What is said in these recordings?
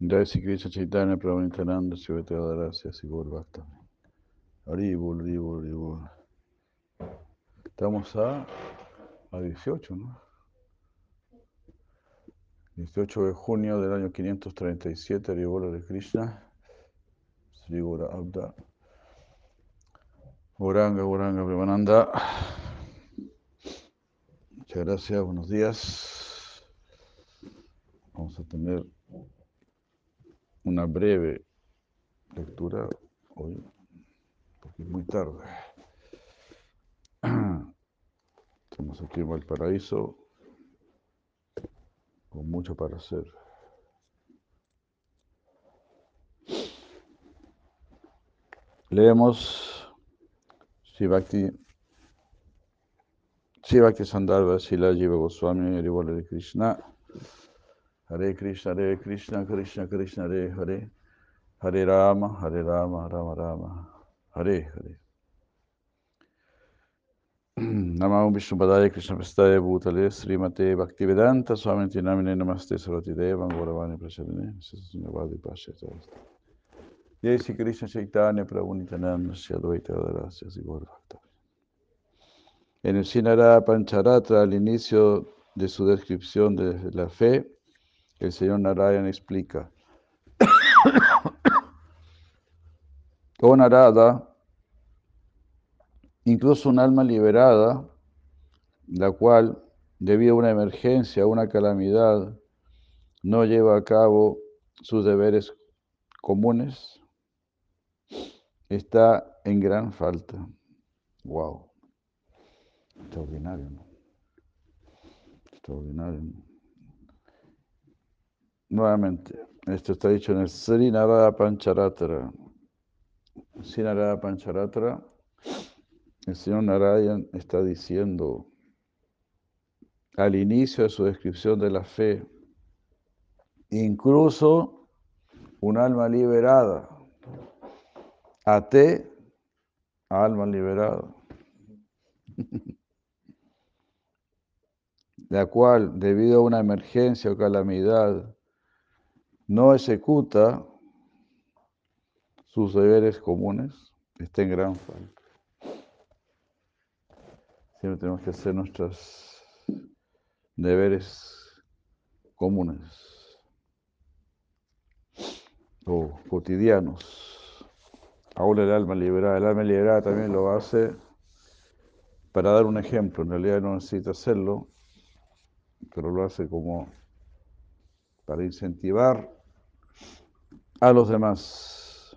Jai Sri Krishna Chaitanya Prabhu Nityananda Shivate Adarasya Sigur Bhakta. Haribul, Haribul, Haribul. Estamos a, a 18, ¿no? 18 de junio del año 537, Haribol de Krishna. Sri Abda. Oranga, Oranga, Premananda. Muchas gracias, buenos días. Vamos a tener una breve lectura hoy, porque es muy tarde. Estamos aquí en Valparaíso con mucho para hacer. Leemos Shivakti Shivakti Sandarbha Sila Jiva Goswami Rivola de Krishna Hare Krishna Hare Krishna Krishna Krishna Hare Hare. Hare Rama Hare Rama Rama Rama. Hare Hare. Namah Vishnu Padaya Krishna Prestaya Bhutale Srimate Bhaktivedanta Swami Namine Namaste Sarvati Devan Gauravani Prachadine Sasunavadi Pashata Jai Sri Krishna Chaitanya Prabhu Nityananda Sri Advaita Adharasya Sri Gaur Bhakta. En el Sinara Pancharatra, al inicio de su descripción de la fe, el señor Narayan explica. Oh Narada, incluso un alma liberada, la cual, debido a una emergencia, a una calamidad, no lleva a cabo sus deberes comunes, está en gran falta. Wow. Extraordinario, ¿no? Extraordinario. Nuevamente, esto está dicho en el Sri Narada Pancharatra. Sri Pancharatra, el señor Narayan está diciendo al inicio de su descripción de la fe, incluso un alma liberada, ate, alma liberada. la cual, debido a una emergencia o calamidad, no ejecuta sus deberes comunes, está en gran falta. Siempre tenemos que hacer nuestros deberes comunes o cotidianos. Ahora el alma liberada, el alma liberada también lo hace para dar un ejemplo, en realidad no necesita hacerlo, pero lo hace como para incentivar a los demás.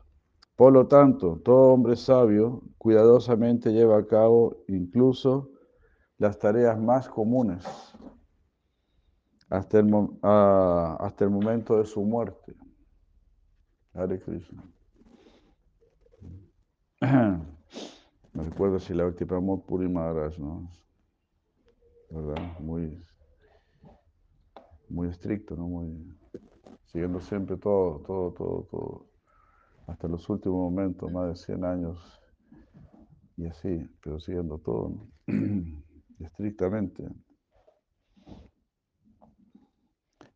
Por lo tanto, todo hombre sabio cuidadosamente lleva a cabo incluso las tareas más comunes hasta el, hasta el momento de su muerte. Hare Krishna. Me recuerdo si la Bhakti Puri Maharaj, ¿no? ¿Verdad? Muy, muy estricto, ¿no? Muy, siguiendo siempre todo, todo, todo, todo, hasta los últimos momentos, más de 100 años, y así, pero siguiendo todo, estrictamente.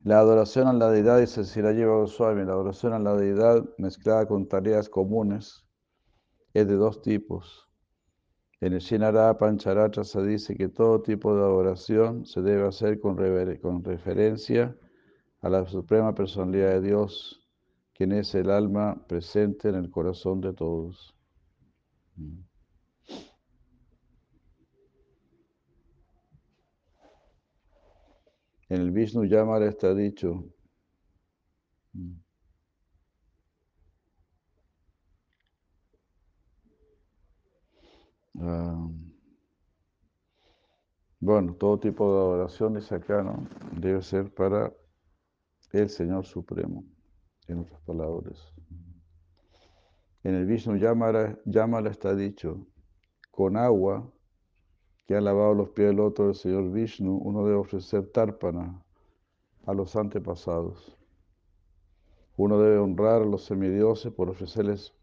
La adoración a la deidad, dice si la lleva Goswami, la adoración a la deidad mezclada con tareas comunes es de dos tipos. En el Shinara Pancharatra se dice que todo tipo de adoración se debe hacer con, con referencia a la suprema personalidad de Dios, quien es el alma presente en el corazón de todos. En el Vishnu Yamara está dicho, uh, bueno, todo tipo de adoración, dice acá, ¿no? Debe ser para el Señor Supremo, en otras palabras. En el Vishnu Yamara, Yamara está dicho, con agua que ha lavado los pies del otro del Señor Vishnu, uno debe ofrecer tarpana a los antepasados. Uno debe honrar a los semidioses por ofrecerles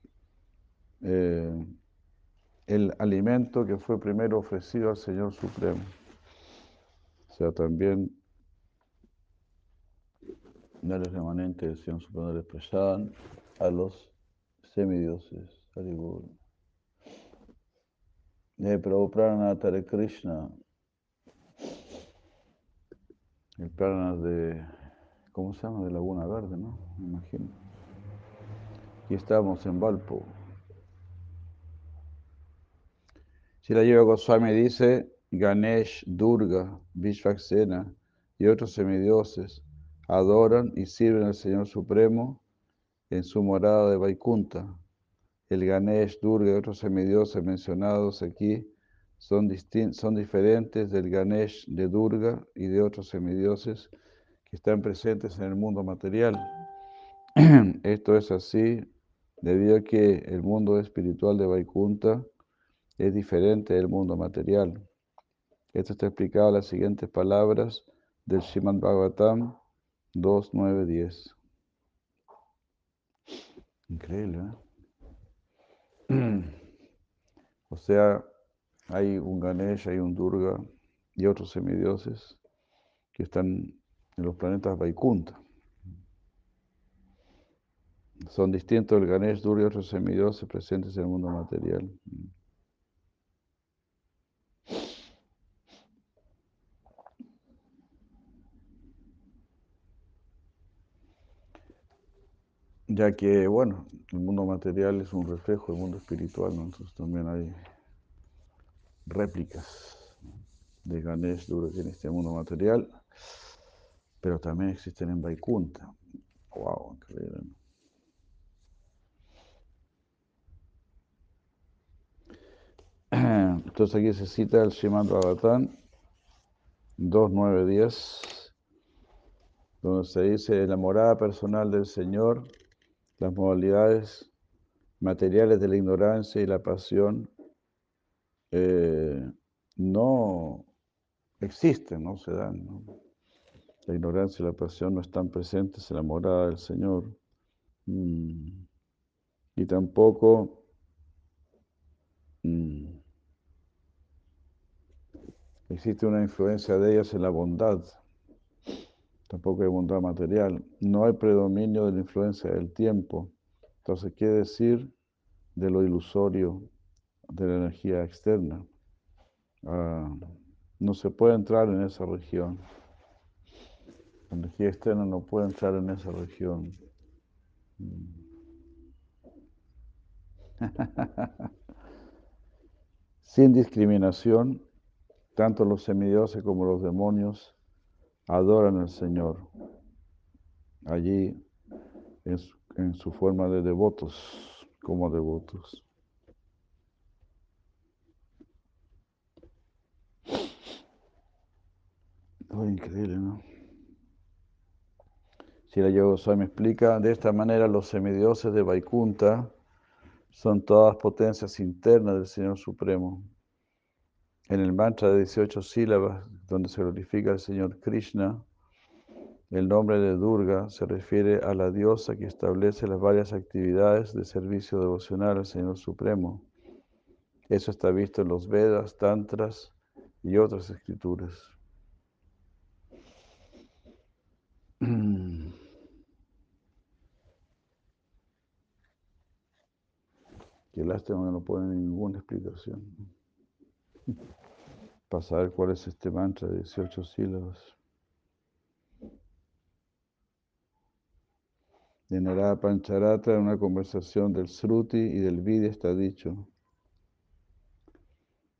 eh, el alimento que fue primero ofrecido al Señor Supremo. O sea, también Dale remanente del Señor Supremo del Prasadam a los semidioses. De Prabhupada Tare Krishna. El Prana de, ¿cómo se llama? De Laguna Verde, ¿no? Me imagino. Aquí estamos en Valpo. Lleva Goswami dice, Ganesh, Durga, Vishvaksena y otros semidioses adoran y sirven al Señor Supremo en su morada de Vaikunta. El Ganesh, Durga y otros semidioses mencionados aquí son, son diferentes del Ganesh de Durga y de otros semidioses que están presentes en el mundo material. Esto es así debido a que el mundo espiritual de Vaikunta es diferente del mundo material. Esto está explicado en las siguientes palabras del Srimad Bhagavatam 2, 9, 10. Increíble, ¿eh? O sea, hay un Ganesh, hay un Durga y otros semidioses que están en los planetas Vaikunta. Son distintos el Ganesh, Durga y otros semidioses presentes en el mundo material. Ya que, bueno, el mundo material es un reflejo del mundo espiritual, entonces también hay réplicas de Ganesh en este mundo material, pero también existen en Vaikunta. ¡Wow! Increíble. Entonces aquí se cita el Srimad Bhagavatam 2.9.10, donde se dice la morada personal del Señor las modalidades materiales de la ignorancia y la pasión eh, no existen, no se dan. La ignorancia y la pasión no están presentes en la morada del Señor. Mm. Y tampoco mm, existe una influencia de ellas en la bondad tampoco hay bondad material, no hay predominio de la influencia del tiempo. Entonces, ¿qué decir de lo ilusorio de la energía externa? Ah, no se puede entrar en esa región. La energía externa no puede entrar en esa región. Sin discriminación, tanto los semidioses como los demonios adoran al Señor allí en su, forma de devotos, como devotos. Increíble, ¿no? Si la Yoga me explica, de esta manera los semidioses de Vaikunta son todas potencias internas del Señor Supremo. En el mantra de 18 sílabas, donde se glorifica al Señor Krishna, el nombre de Durga se refiere a la diosa que establece las varias actividades de servicio devocional al Señor Supremo. Eso está visto en los Vedas, Tantras y otras escrituras. Qué lástima que no pone ninguna explicación para saber cuál es este mantra de 18 sílabas. En Narada Pancharatra, en una conversación del Sruti y del Vidya está dicho,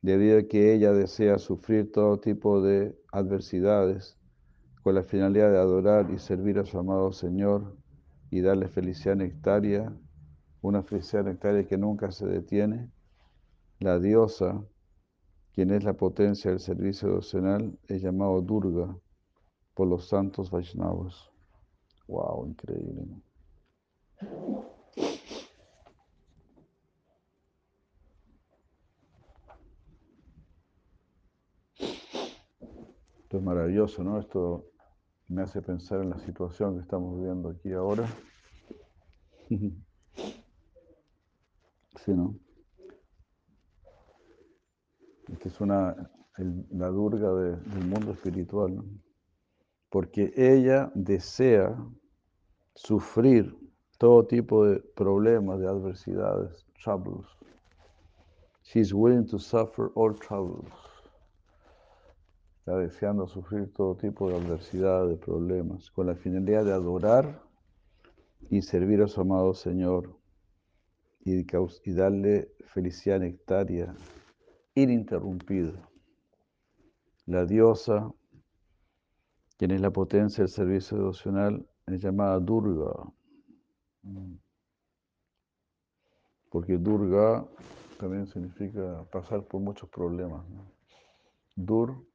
debido a que ella desea sufrir todo tipo de adversidades con la finalidad de adorar y servir a su amado Señor y darle felicidad nectaria, una felicidad nectaria que nunca se detiene, la diosa quien es la potencia del servicio devocional, es llamado Durga por los santos Vaishnavas. ¡Wow! Increíble. Esto es maravilloso, ¿no? Esto me hace pensar en la situación que estamos viviendo aquí ahora. sí, ¿no? Que es una, la durga del mundo espiritual, porque ella desea sufrir todo tipo de problemas, de adversidades, troubles. She's willing to suffer all troubles. Está deseando sufrir todo tipo de adversidades, de problemas, con la finalidad de adorar y servir a su amado Señor y, y darle felicidad nectaria ininterrumpida. La diosa, quien es la potencia del servicio devocional, es llamada Durga. Porque Durga también significa pasar por muchos problemas. Dur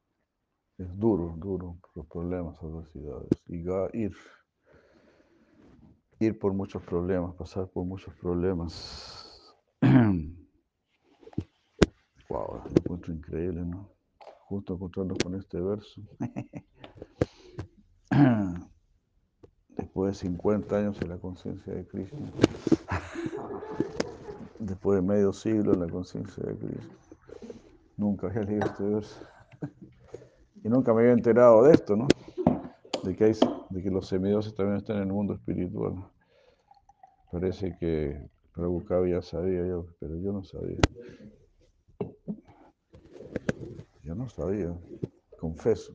es duro, duro, los problemas, adversidades. Y Ga, ir. Ir por muchos problemas, pasar por muchos problemas. wow, lo encuentro increíble, ¿no? Justo encontrarnos con este verso. Después de 50 años en la conciencia de Cristo. Después de medio siglo en la conciencia de Cristo. Nunca había leído este verso. Y nunca me había enterado de esto, ¿no? De que, hay, de que los semidioses también están en el mundo espiritual. Parece que Prabhupada ya sabía, yo, pero yo no sabía. Yo no sabía, confeso.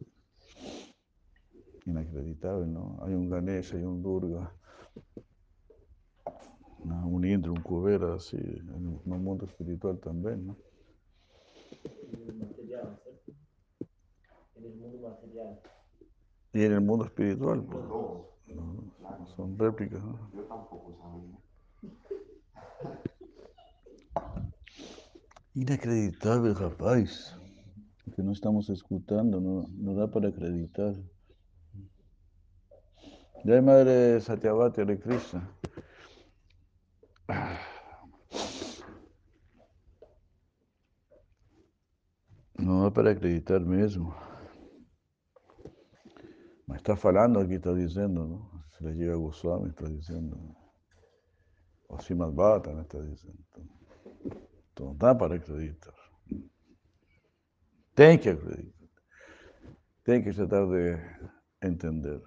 Inacreditable, ¿no? Hay un Ganesha, hay un Durga, un Indra, un Kubera, así, en el mundo espiritual también, ¿no? En el mundo material. Y en el mundo espiritual, pues, no, son réplicas, ¿no? Yo tampoco sabía. Inacreditable, rapaz. No estamos escuchando, no, no da para acreditar. Ya madre Satyavati Hare Krishna. No da para acreditar mesmo. Me está falando aquí, está diciendo, ¿no? Se le llega a Goswami, está diciendo. O Srimad Bhata me está diciendo. No dá para acreditar. Tem que acreditar. Que tratar de entender.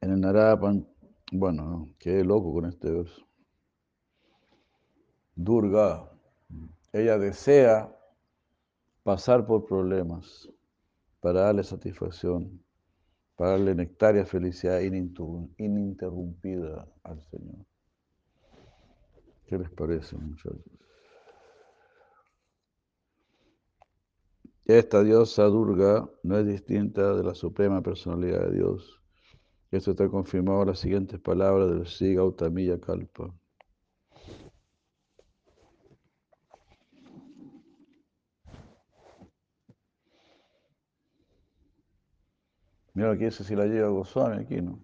En el Narapan, bueno, qué loco con este verso. Durga, ella desea pasar por problemas para darle satisfacción, para darle nectaria felicidad ininterrumpida al Señor. ¿Qué les parece, muchachos? Esta diosa Durga no es distinta de la suprema personalidad de Dios. Esto está confirmado en las siguientes palabras del Sri Gautamiya Kalpa. Mira aquí dice si la lleva Goswami aquí, ¿no?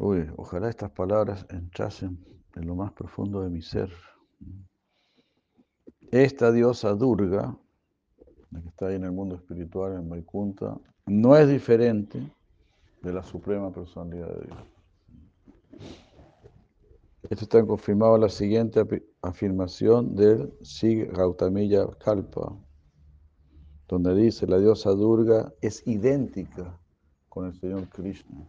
Uy, ojalá estas palabras entrasen en lo más profundo de mi ser. Esta diosa Durga, la que está ahí en el mundo espiritual, en Vaikunta, no es diferente de la suprema personalidad de Dios. Esto está confirmado en la siguiente afirmación del Sig Gautamiya Kalpa, donde dice la diosa Durga es idéntica con el Señor Krishna.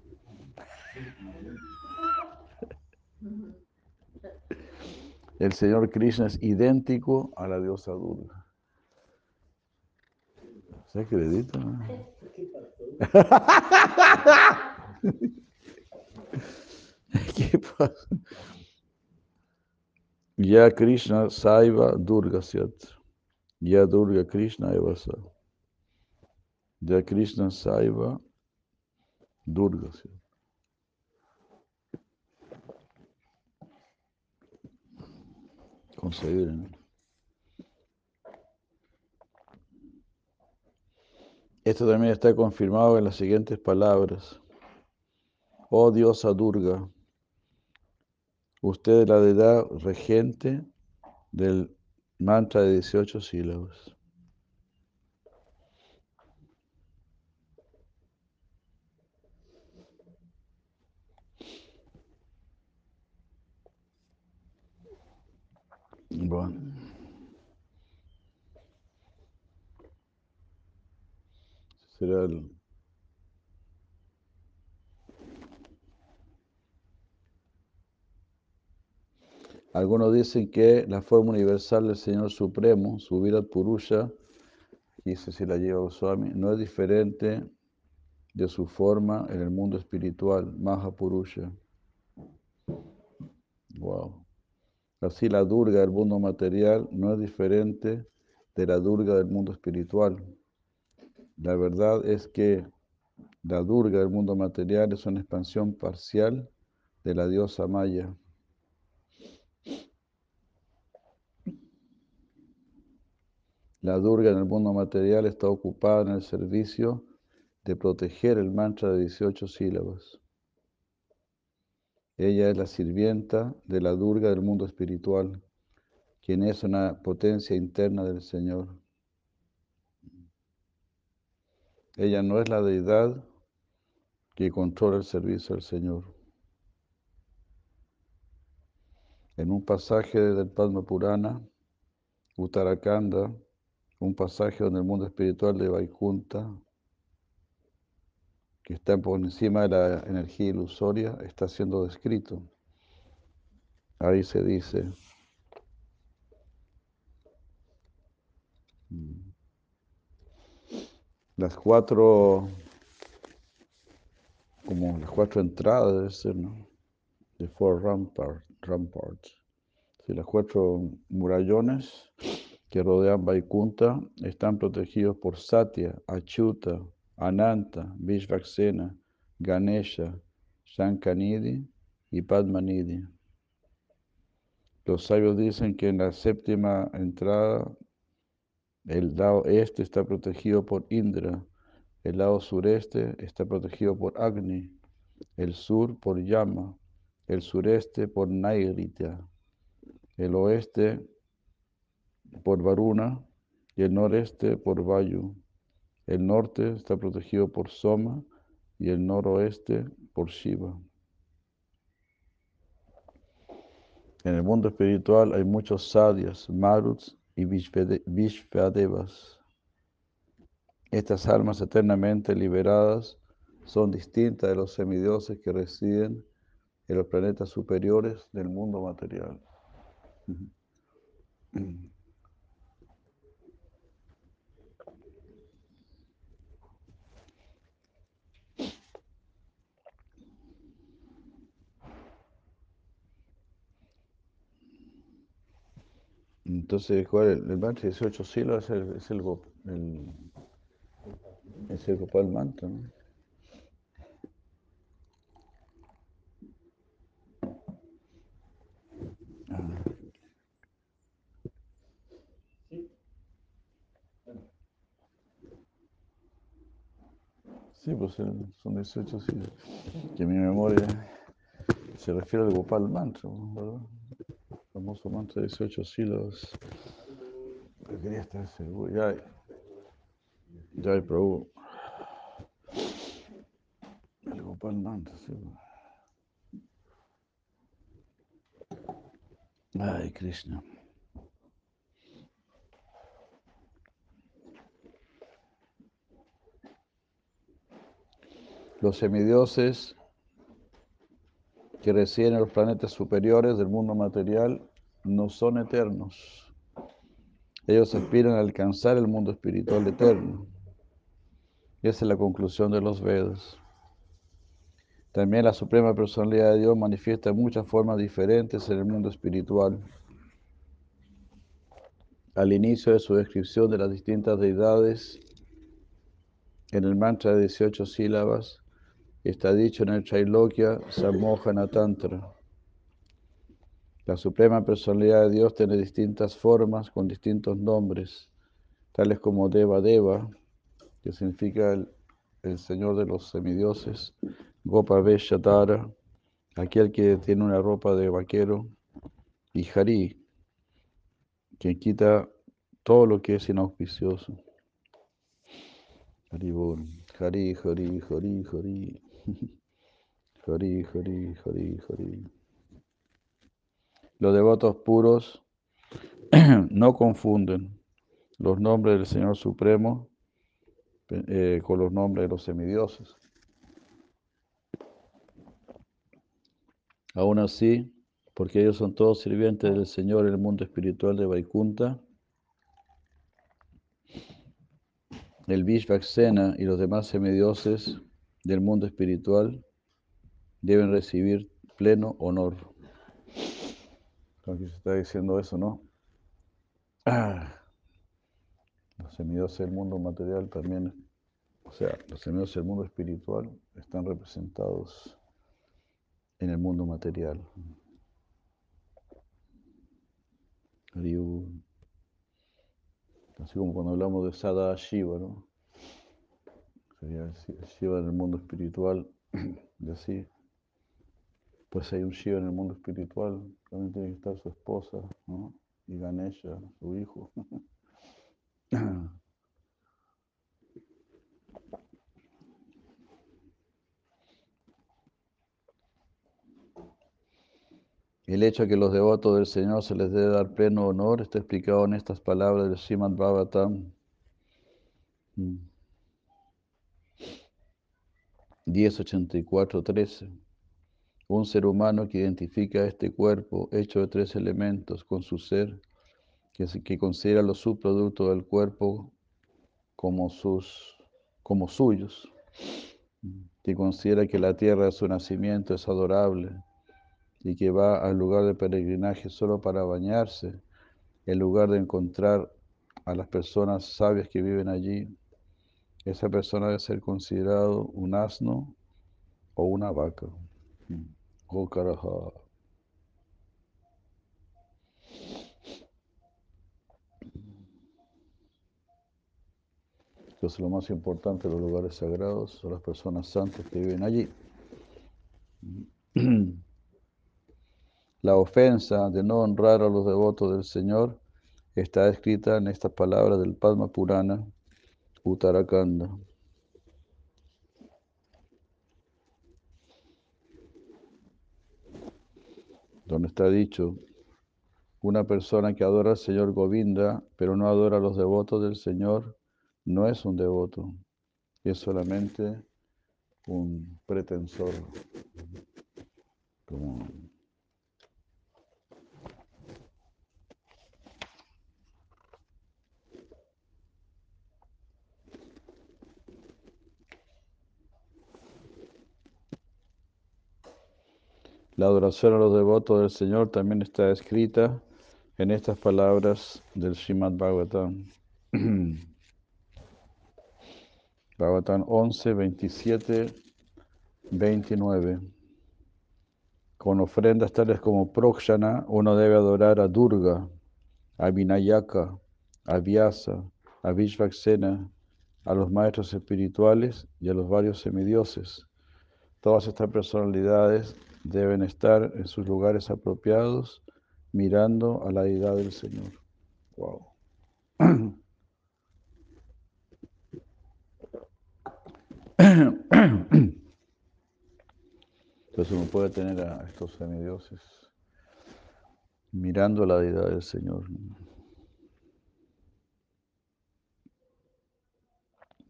El Señor Krishna es idéntico a la diosa Durga. ¿Se acredita? ¿Qué pasa? Ya Krishna Saiva Durga Syat. Ya Durga Krishna Evasa. Ya Krishna Saiva Durga. Conseguir. Esto también está confirmado en las siguientes palabras. Oh diosa Durga, usted es la deidad regente del Mantra de 18 sílabas. Bueno. Será Algunos dicen que la forma universal del Señor Supremo, su Virat Purusha, dice si la lleva Goswami, no es diferente de su forma en el mundo espiritual, Mahapurusha. Wow. Así la Durga del mundo material no es diferente de la Durga del mundo espiritual. La verdad es que la Durga del mundo material es una expansión parcial de la diosa Maya. La Durga en el mundo material está ocupada en el servicio de proteger el mantra de 18 sílabas. Ella es la sirvienta de la Durga del mundo espiritual, quien es una potencia interna del Señor. Ella no es la deidad que controla el servicio al Señor. En un pasaje del Padma Purana, Uttarakanda, un pasaje donde el mundo espiritual de Vaikunta, que está por encima de la energía ilusoria, está siendo descrito. Ahí se dice, las cuatro, como las cuatro entradas, debe ser, ¿no? The four rampart, ramparts. Sí, las cuatro murallones que rodean Vaikunta están protegidos por Satya, Achyuta, Ananta, Vishvaksena, Ganesha, Shankanidhi y Padmanidhi. Los sabios dicen que en la séptima entrada el lado este está protegido por Indra, el lado sureste está protegido por Agni, el sur por Yama, el sureste por Nairita, el oeste por Varuna y el noreste por Vayu. El norte está protegido por Soma y el noroeste por Shiva. En el mundo espiritual hay muchos sadhyas, maruts y vishvadevas. Estas almas eternamente liberadas son distintas de los semidioses que residen en los planetas superiores del mundo material. Entonces, ¿cuál el, el mantra 18 sílabas es el, es el, el, es el Gopal mantra, ¿no? Ah, Sí. pues son 18 sílabas. Que mi memoria se refiere al Gopal mantra. ¿verdad? Famoso mantra de 18 sílabas. Pero quería estar seguro. Ya, ya hay Prabhu. El Gopal mantra, sí. Ay, Krishna. Los semidioses que residen en los planetas superiores del mundo material no son eternos. Ellos aspiran a alcanzar el mundo espiritual eterno. Y esa es la conclusión de los Vedas. También la Suprema Personalidad de Dios manifiesta muchas formas diferentes en el mundo espiritual. Al inicio de su descripción de las distintas deidades, en el mantra de 18 sílabas, está dicho en el Trailokya Sammohana Tantra. La Suprema Personalidad de Dios tiene distintas formas con distintos nombres, tales como Deva Deva, que significa el, Señor de los semidioses, Gopa Veshatara, aquel que tiene una ropa de vaquero, y Hari, quien quita todo lo que es inauspicioso. Hari Bol. Hari, Hari, Hari, Hari. Hari, Hari, Hari, Hari. Los devotos puros no confunden los nombres del Señor Supremo eh, con los nombres de los semidioses. Aún así, porque ellos son todos sirvientes del Señor en el mundo espiritual de Vaikunta, el Vishvaksena y los demás semidioses del mundo espiritual deben recibir pleno honor. Aquí se está diciendo eso, ¿no? Los semidioses del mundo material también, o sea, los semidioses del mundo espiritual están representados en el mundo material. Así como cuando hablamos de Sada Shiva, ¿no? Sería Shiva en el mundo espiritual, y así. Pues hay un Shiva en el mundo espiritual, también tiene que estar su esposa, ¿no? Y Ganesha, su hijo. El hecho de que los devotos del Señor se les debe dar pleno honor está explicado en estas palabras del Srimad Bhagavatam. 10.84.13 mm. Un ser humano que identifica este cuerpo hecho de tres elementos con su ser, que, que considera los subproductos del cuerpo como, sus, como suyos, que considera que la tierra de su nacimiento es adorable, y que va al lugar de peregrinaje solo para bañarse, en lugar de encontrar a las personas sabias que viven allí, esa persona debe ser considerado un asno o una vaca. Oh, carajo. Entonces lo más importante de los lugares sagrados son las personas santas que viven allí. La ofensa de no honrar a los devotos del Señor está escrita en estas palabras del Padma Purana, Uttarakanda. Donde está dicho, una persona que adora al Señor Govinda, pero no adora a los devotos del Señor, no es un devoto, es solamente un pretensor, como La adoración a los devotos del Señor también está escrita en estas palabras del Srimad Bhagavatam. Bhagavatam 11, 27, 29. Con ofrendas tales como Prokshana, uno debe adorar a Durga, a Vinayaka, a Vyasa, a Vishvaksena, a los maestros espirituales y a los varios semidioses. Todas estas personalidades deben estar en sus lugares apropiados mirando a la deidad del Señor. Wow. Entonces uno puede tener a estos semidioses mirando a la deidad del Señor.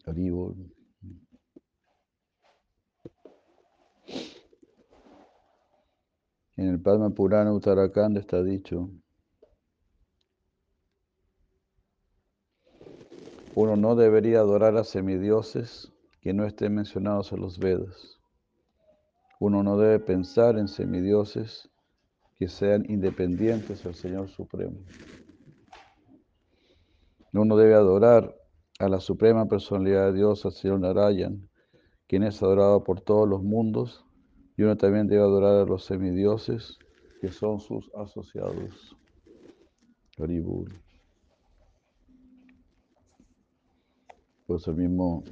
Arriba. En el Padma Purana Uttarakhand está dicho, uno no debería adorar a semidioses que no estén mencionados en los Vedas. Uno no debe pensar en semidioses que sean independientes del Señor Supremo. Uno debe adorar a la Suprema Personalidad de Dios, al Señor Narayan, quien es adorado por todos los mundos y uno también debe adorar a los semidioses que son sus asociados. Haribur. Pues el mismo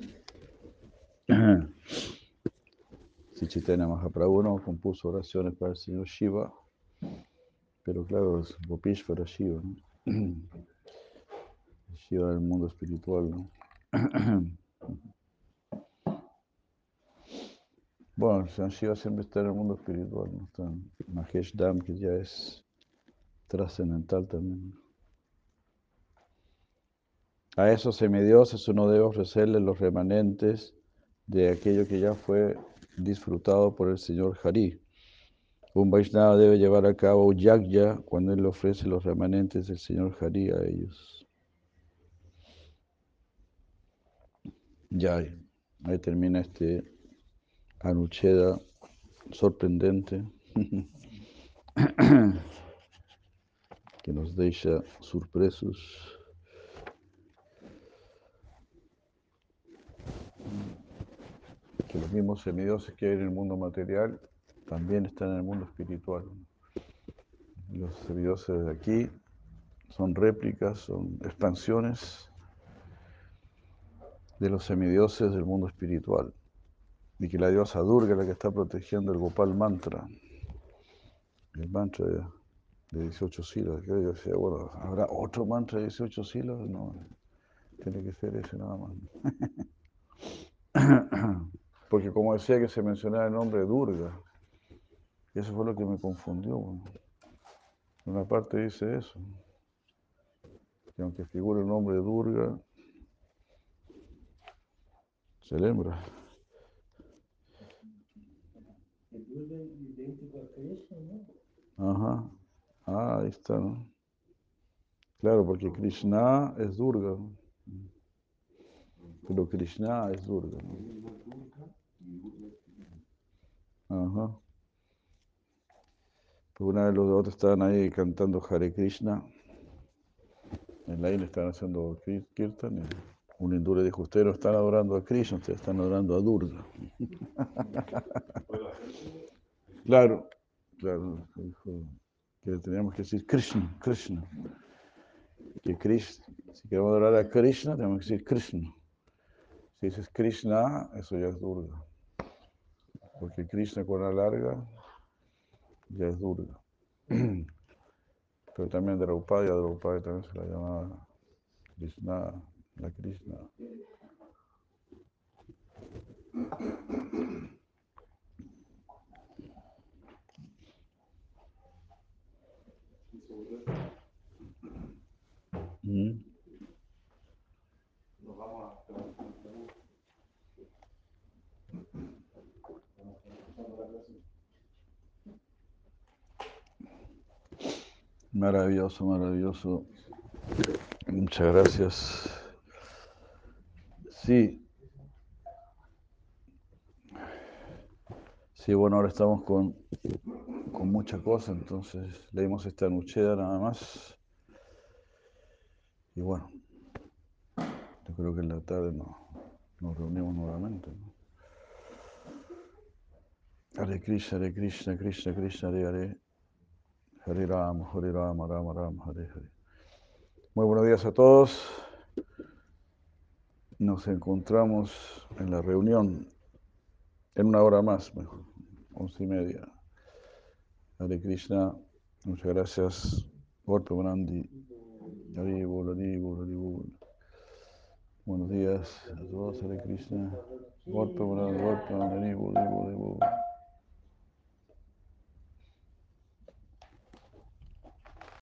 Sichitena Mahaprabhu no compuso oraciones para el señor Shiva, pero claro, es para Shiva. Shiva del mundo espiritual. Bueno, San Shiva siempre está en el mundo espiritual, ¿no? Está Mahesh Dham, que ya es trascendental también. A esos semidioses uno debe ofrecerle los remanentes de aquello que ya fue disfrutado por el señor Hari. Un Vaishnava debe llevar a cabo yagya cuando él le ofrece los remanentes del señor Hari a ellos. Ya, ahí termina este Anucheda sorprendente que nos deja sorpresos. Que los mismos semidioses que hay en el mundo material también están en el mundo espiritual. Los semidioses de aquí son réplicas, son expansiones de los semidioses del mundo espiritual. Y que la diosa Durga es la que está protegiendo el Gopal Mantra, el mantra de, de 18 sílabas. Que yo decía, bueno, ¿habrá otro mantra de 18 sílabas? No, tiene que ser ese nada más. Porque como decía que se mencionaba el nombre de Durga, eso fue lo que me confundió. Bueno. En una parte dice eso, que aunque figure el nombre de Durga, se lembra. Ajá. Ah, ahí está, ¿no? Claro, porque Krishna es Durga. Pero Krishna es Durga. Ajá. Una vez los otros estaban ahí cantando Hare Krishna. En la isla estaban haciendo kir- kirtan. Y un hindú le dijo, ustedes no están adorando a Krishna, ustedes están adorando a Durga. claro, claro. Dijo que teníamos que decir Krishna, Krishna. Que Krishna, si queremos adorar a Krishna, tenemos que decir Krishna. Si dices Krishna, eso ya es Durga. Porque Krishna con la larga ya es Durga. Pero también Draupadi, a Draupadi también se la llamaba Krishna, la Krishna. Mm. Maravilloso, maravilloso. Muchas gracias. Sí. Sí, bueno, ahora estamos con, con mucha cosa, entonces leímos esta nucheda nada más. Y bueno, yo creo que en la tarde nos, reunimos nuevamente. ¿no? Hare Krishna, Hare Krishna, Krishna Krishna, Hare Hare. Hare Rama, Hare Rama, Rama Rama. Muy buenos días a todos. Nos encontramos en la reunión en una hora más, mejor, once y media. Hare Krishna, muchas gracias. Golpe Bonandi. Hare. Buenos días a todos, Hare Krishna. Golpe Bonandi, Golpe Bonandi,